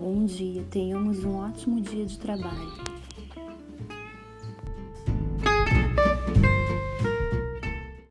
bom dia, tenhamos um ótimo dia de trabalho.